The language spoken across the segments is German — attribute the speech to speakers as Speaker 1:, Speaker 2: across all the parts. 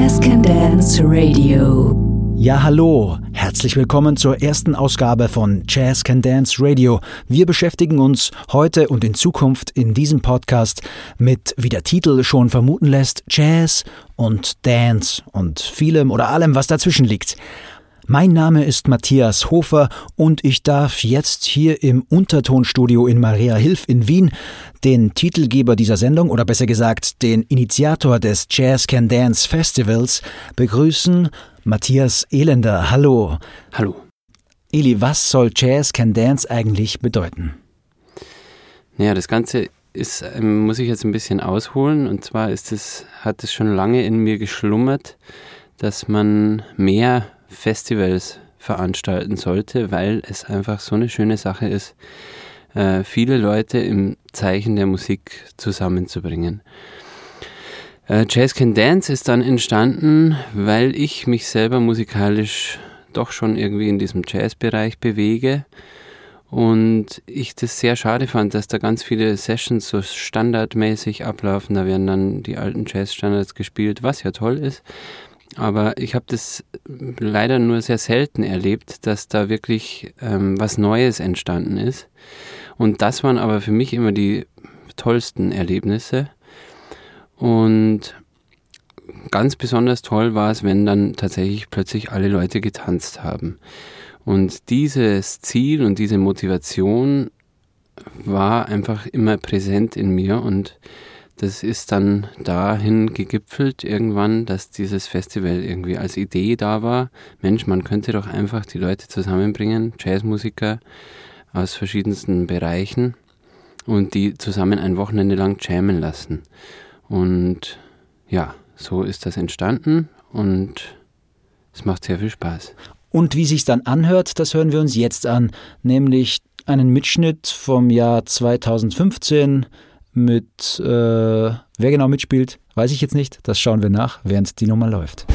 Speaker 1: Dance Radio.
Speaker 2: Ja, hallo. Herzlich willkommen zur ersten Ausgabe von Jazz Can Dance Radio. Wir beschäftigen uns heute und in Zukunft in diesem Podcast mit, wie der Titel schon vermuten lässt, Jazz und Dance und vielem oder allem, was dazwischen liegt. Mein Name ist Matthias Hofer und ich darf jetzt hier im Untertonstudio in Maria Hilf in Wien den Titelgeber dieser Sendung oder besser gesagt den Initiator des Jazz Can Dance Festivals begrüßen, Matthias Elender. Hallo.
Speaker 3: Hallo.
Speaker 2: Eli, was soll Jazz Can Dance eigentlich bedeuten?
Speaker 3: Naja, das Ganze ist, ähm, muss ich jetzt ein bisschen ausholen und zwar ist es, hat es schon lange in mir geschlummert, dass man mehr Festivals veranstalten sollte, weil es einfach so eine schöne Sache ist, äh, viele Leute im Zeichen der Musik zusammenzubringen. Äh, Jazz Can Dance ist dann entstanden, weil ich mich selber musikalisch doch schon irgendwie in diesem Jazzbereich bewege und ich das sehr schade fand, dass da ganz viele Sessions so standardmäßig ablaufen. Da werden dann die alten Jazzstandards gespielt, was ja toll ist. Aber ich habe das leider nur sehr selten erlebt, dass da wirklich ähm, was Neues entstanden ist. Und das waren aber für mich immer die tollsten Erlebnisse. Und ganz besonders toll war es, wenn dann tatsächlich plötzlich alle Leute getanzt haben. Und dieses Ziel und diese Motivation war einfach immer präsent in mir und das ist dann dahin gegipfelt irgendwann, dass dieses Festival irgendwie als Idee da war. Mensch, man könnte doch einfach die Leute zusammenbringen, Jazzmusiker aus verschiedensten Bereichen und die zusammen ein Wochenende lang jammen lassen. Und ja, so ist das entstanden und es macht sehr viel Spaß.
Speaker 2: Und wie sich dann anhört, das hören wir uns jetzt an, nämlich einen Mitschnitt vom Jahr 2015 mit, äh, wer genau mitspielt, weiß ich jetzt nicht. Das schauen wir nach, während die Nummer läuft.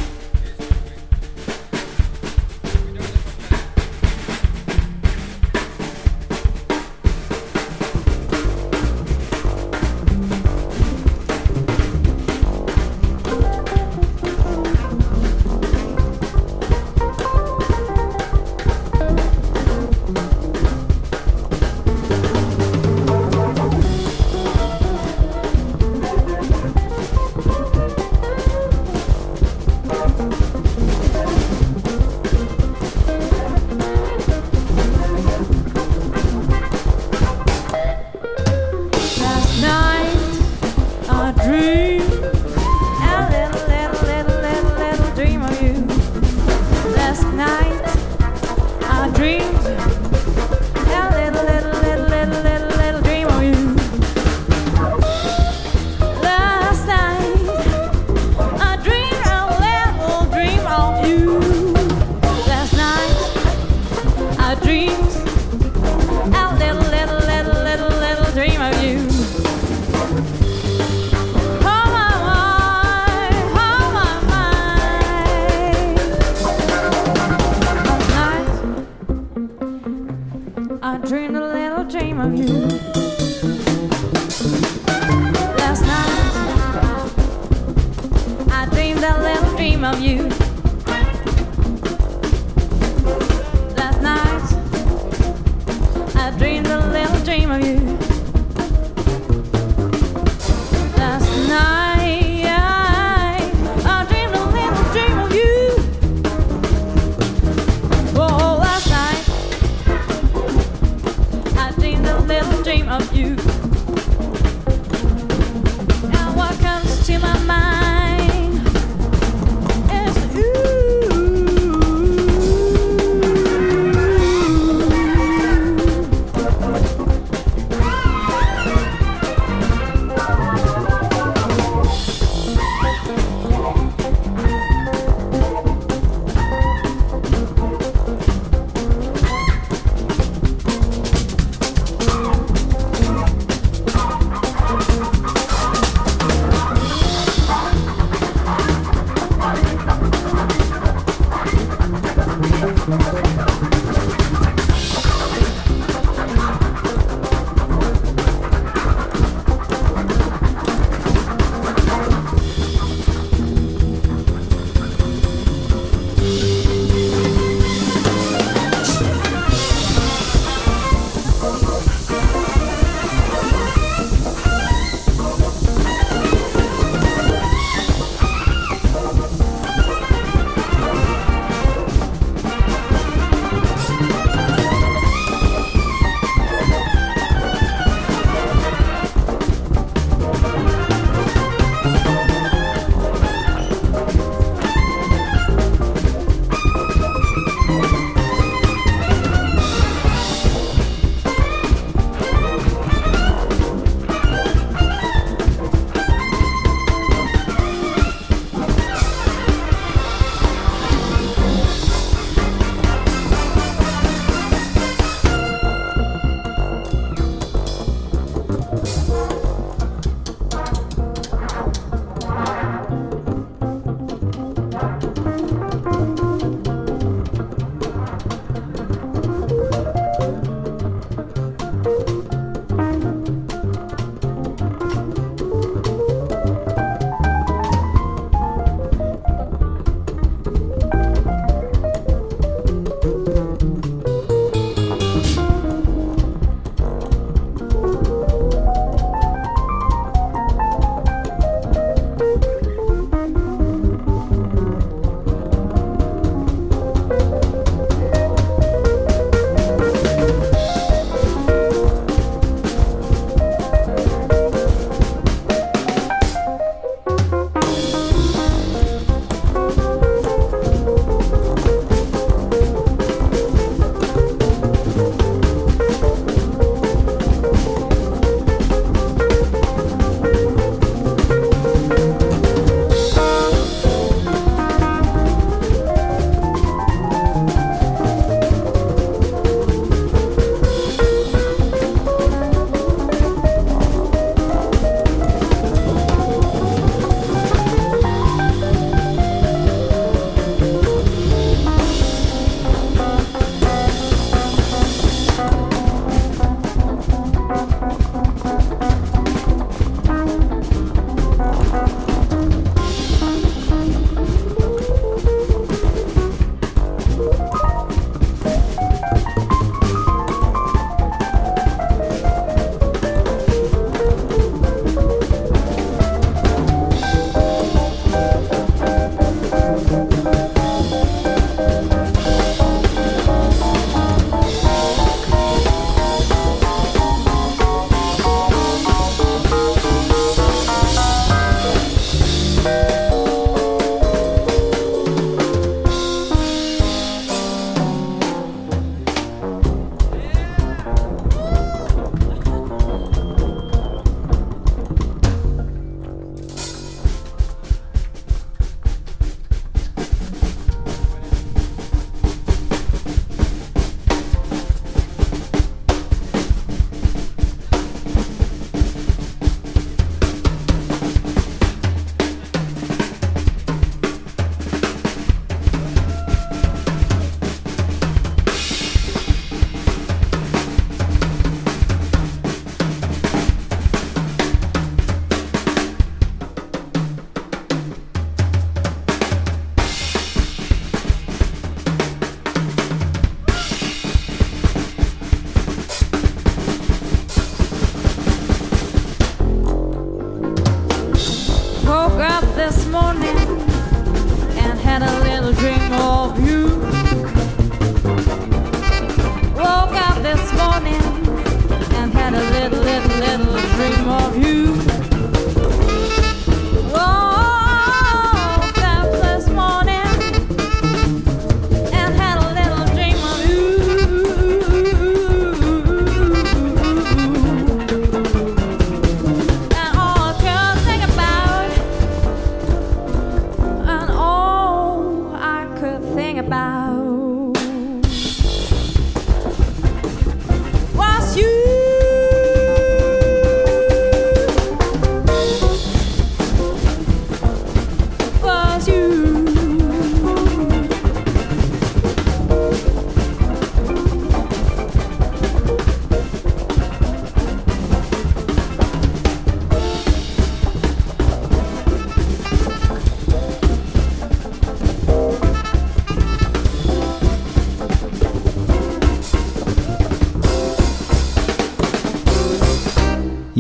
Speaker 4: you.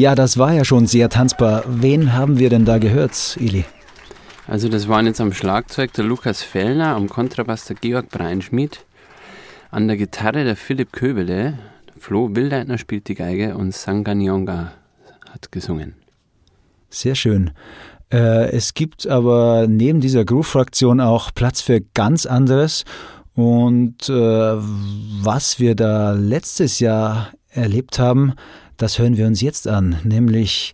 Speaker 2: Ja, das war ja schon sehr tanzbar. Wen haben wir denn da gehört, Ili?
Speaker 4: Also das waren jetzt am Schlagzeug der Lukas Fellner, am Kontrabass der Georg Breinschmidt, an der Gitarre der Philipp Köbele, Flo Wildleitner spielt die Geige und Sanganyonga hat gesungen.
Speaker 2: Sehr schön. Äh, es gibt aber neben dieser Groove-Fraktion auch Platz für ganz anderes. Und äh, was wir da letztes Jahr erlebt haben, das hören wir uns jetzt an, nämlich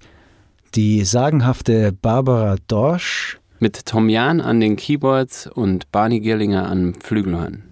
Speaker 2: die sagenhafte Barbara Dorsch.
Speaker 4: Mit Tom Jahn an den Keyboards und Barney Girlinger am Flügelhorn.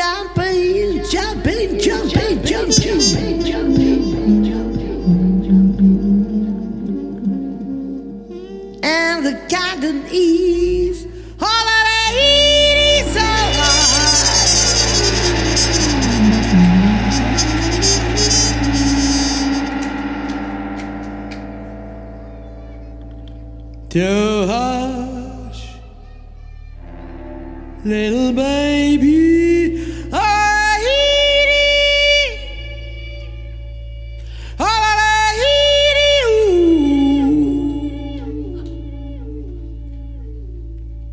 Speaker 4: jump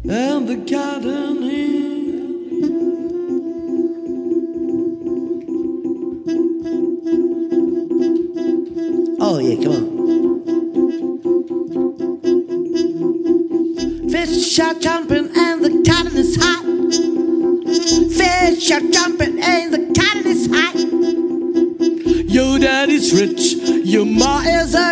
Speaker 4: and the garden hill. Oh, yeah, come on. Fish are jumping and the cotton is hot. Fish are jumping and the cotton is hot. Your daddy's rich, your ma is a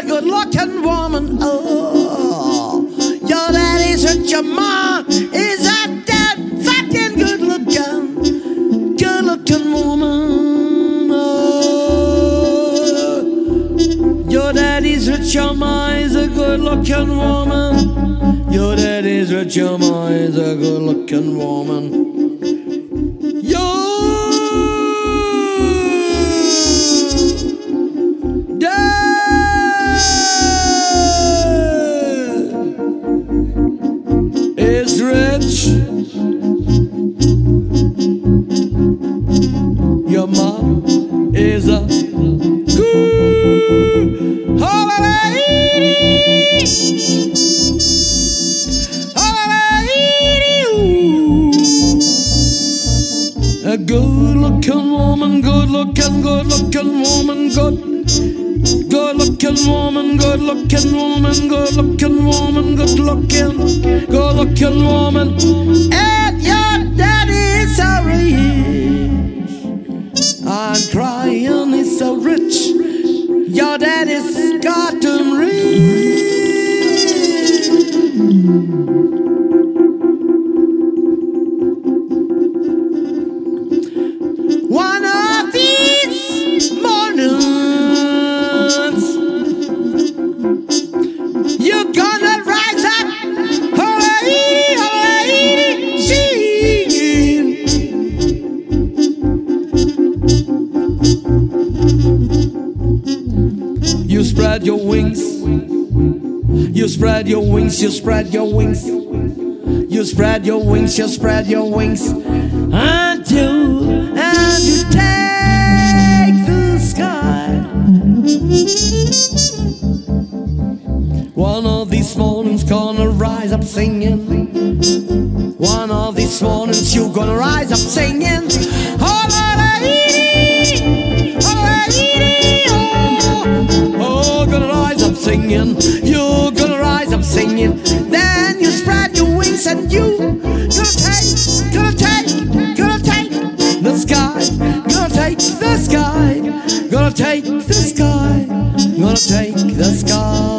Speaker 4: looking woman. Your daddy's rich, your ma is a good looking woman. Your dad is rich. Spread your wings, you spread your wings. You spread your wings, you spread your wings, and you and you take the sky. One of these mornings, gonna rise up singing. One of these mornings, you gonna rise up singing. Oh, oh, gonna rise up singing. Take the sky.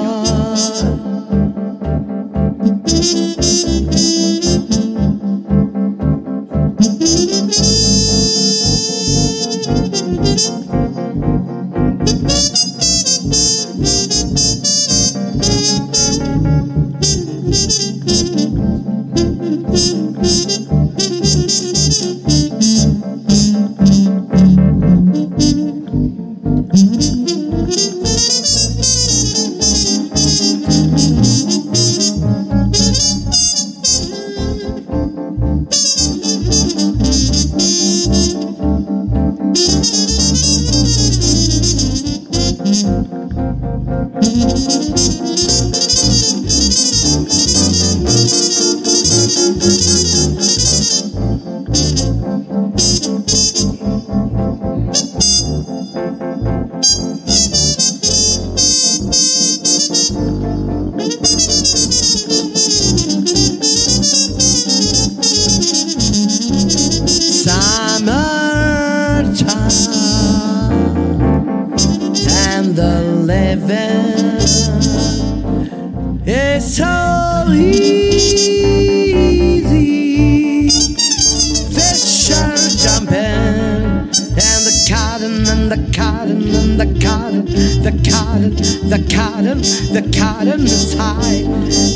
Speaker 4: Cotton is high.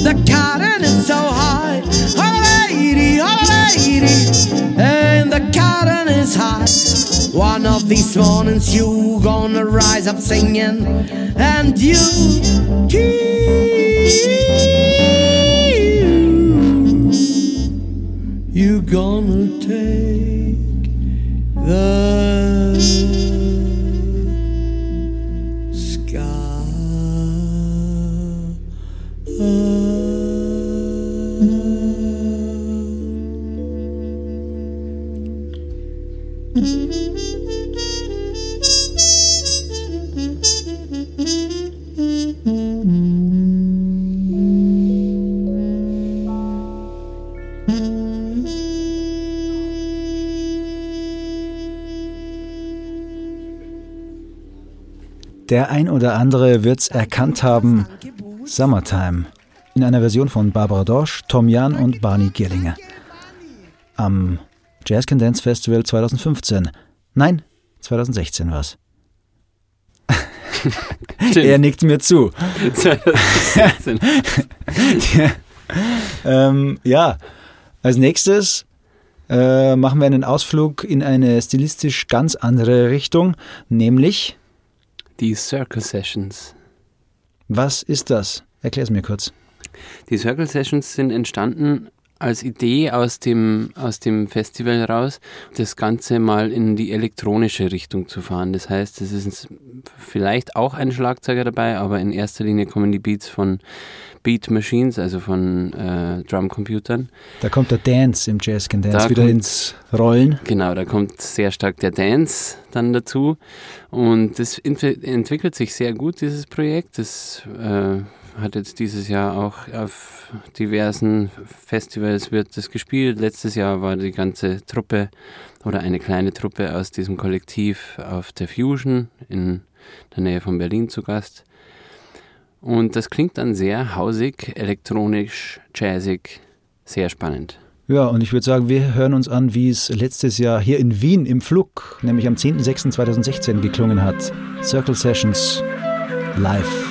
Speaker 4: The cotton is so high. Oh lady, oh lady, and the cotton is high. One of these mornings you gonna rise up singing, and you, you gonna take the
Speaker 2: Der ein oder andere wird's erkannt haben. Summertime. In einer Version von Barbara Dorsch, Tom Jan und Barney Gillinger. Am Jazz Can Dance Festival 2015. Nein, 2016 war's. Er nickt mir zu. Ja, ähm, ja, als nächstes äh, machen wir einen Ausflug in eine stilistisch ganz andere Richtung, nämlich,
Speaker 3: Die Circle Sessions.
Speaker 2: was ist das? Erklär es mir kurz.
Speaker 3: Die Circle Sessions sind entstanden als Idee aus dem, aus dem Festival raus, das Ganze mal in die elektronische Richtung zu fahren. Das heißt, es ist vielleicht auch ein Schlagzeuger dabei, aber in erster Linie kommen die Beats von Beat Machines, also von äh, Drumcomputern.
Speaker 2: Da kommt der Dance im Jazz Can Dance da wieder kommt, ins Rollen.
Speaker 3: Genau, da kommt sehr stark der Dance dann dazu. Und das entwickelt sich sehr gut, dieses Projekt. Das äh, hat jetzt dieses Jahr auch auf diversen Festivals wird das gespielt. Letztes Jahr war die ganze Truppe oder eine kleine Truppe aus diesem Kollektiv auf der Fusion in der Nähe von Berlin zu Gast. Und das klingt dann sehr hausig, elektronisch, jazzig, sehr spannend.
Speaker 2: Ja, und ich würde sagen, wir hören uns an, wie es letztes Jahr hier in Wien im Flug, nämlich am 10.06.2016 geklungen hat. Circle Sessions live.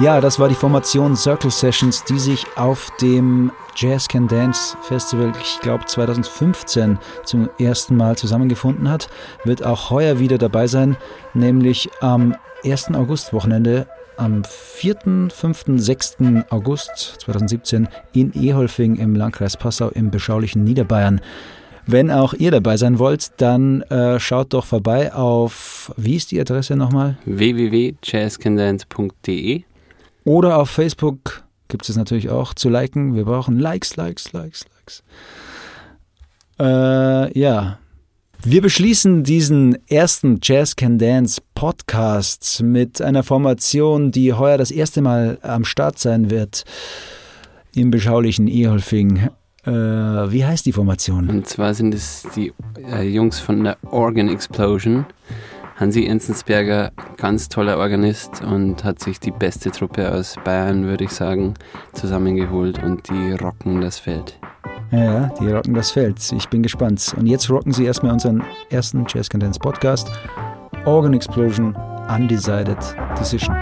Speaker 2: Ja, das war die Formation Circle Sessions, die sich auf dem Jazz Can Dance Festival, ich glaube 2015, zum ersten Mal zusammengefunden hat. Wird auch heuer wieder dabei sein, nämlich am 1. August-Wochenende am 4., 5., 6. August 2017 in Eholfing im Landkreis Passau im beschaulichen Niederbayern. Wenn auch ihr dabei sein wollt, dann äh, schaut doch vorbei auf, wie ist die Adresse nochmal?
Speaker 3: www.jazzcandance.de
Speaker 2: Oder auf Facebook gibt es natürlich auch zu liken. Wir brauchen Likes, Likes, Likes, Likes. Äh, ja. Wir beschließen diesen ersten Jazz Can Dance Podcast mit einer Formation, die heuer das erste Mal am Start sein wird im beschaulichen Eholfing. Äh, wie heißt die Formation?
Speaker 3: Und zwar sind es die äh, Jungs von der Organ Explosion. Hansi Enzensberger, ganz toller Organist und hat sich die beste Truppe aus Bayern, würde ich sagen, zusammengeholt und die rocken das Feld.
Speaker 2: Ja, die rocken das Feld. Ich bin gespannt. Und jetzt rocken sie erstmal unseren ersten Jazz Dance Podcast. Organ Explosion, Undecided Decision.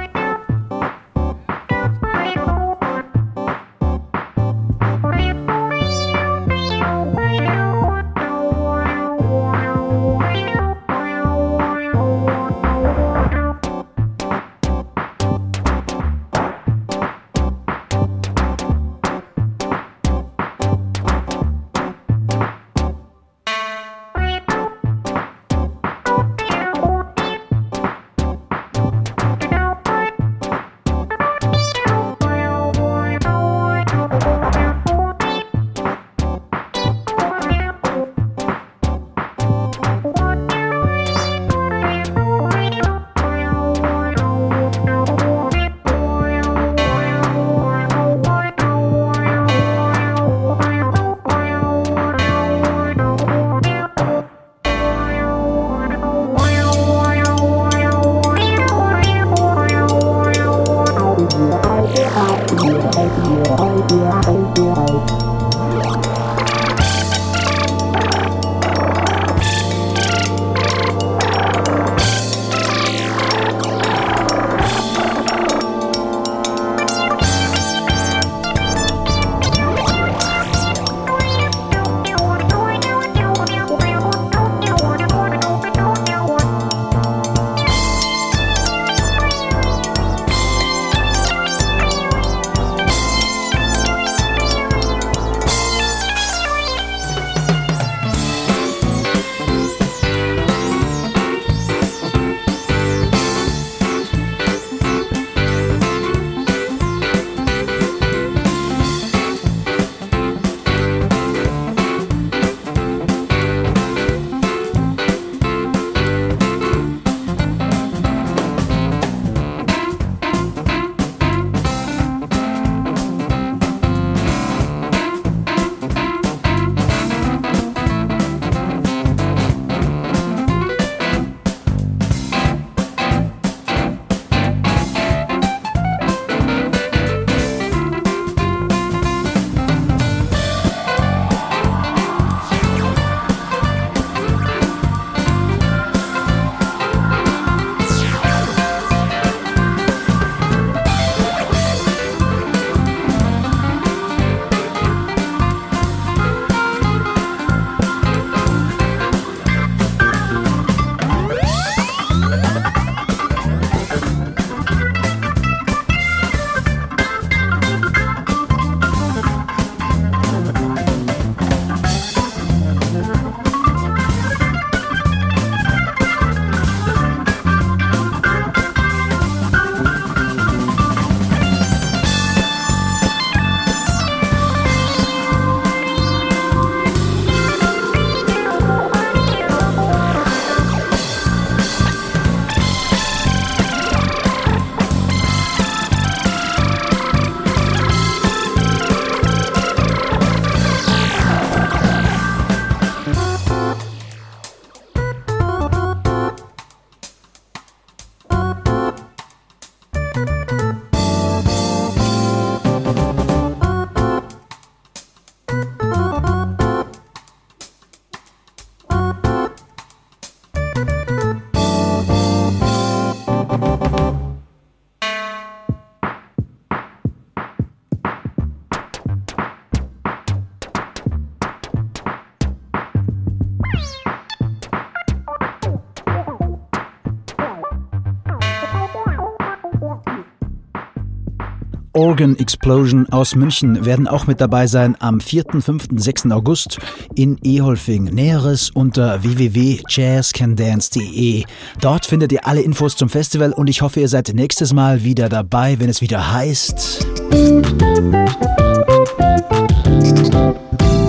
Speaker 2: Organ Explosion aus München werden auch mit dabei sein am 4., 5., 6. August in Eholfing. Näheres unter www.jazzcandance.de. Dort findet ihr alle Infos zum Festival und ich hoffe, ihr seid nächstes Mal wieder dabei, wenn es wieder heißt.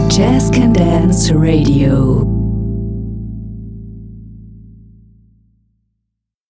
Speaker 1: Jazz Can Dance Radio.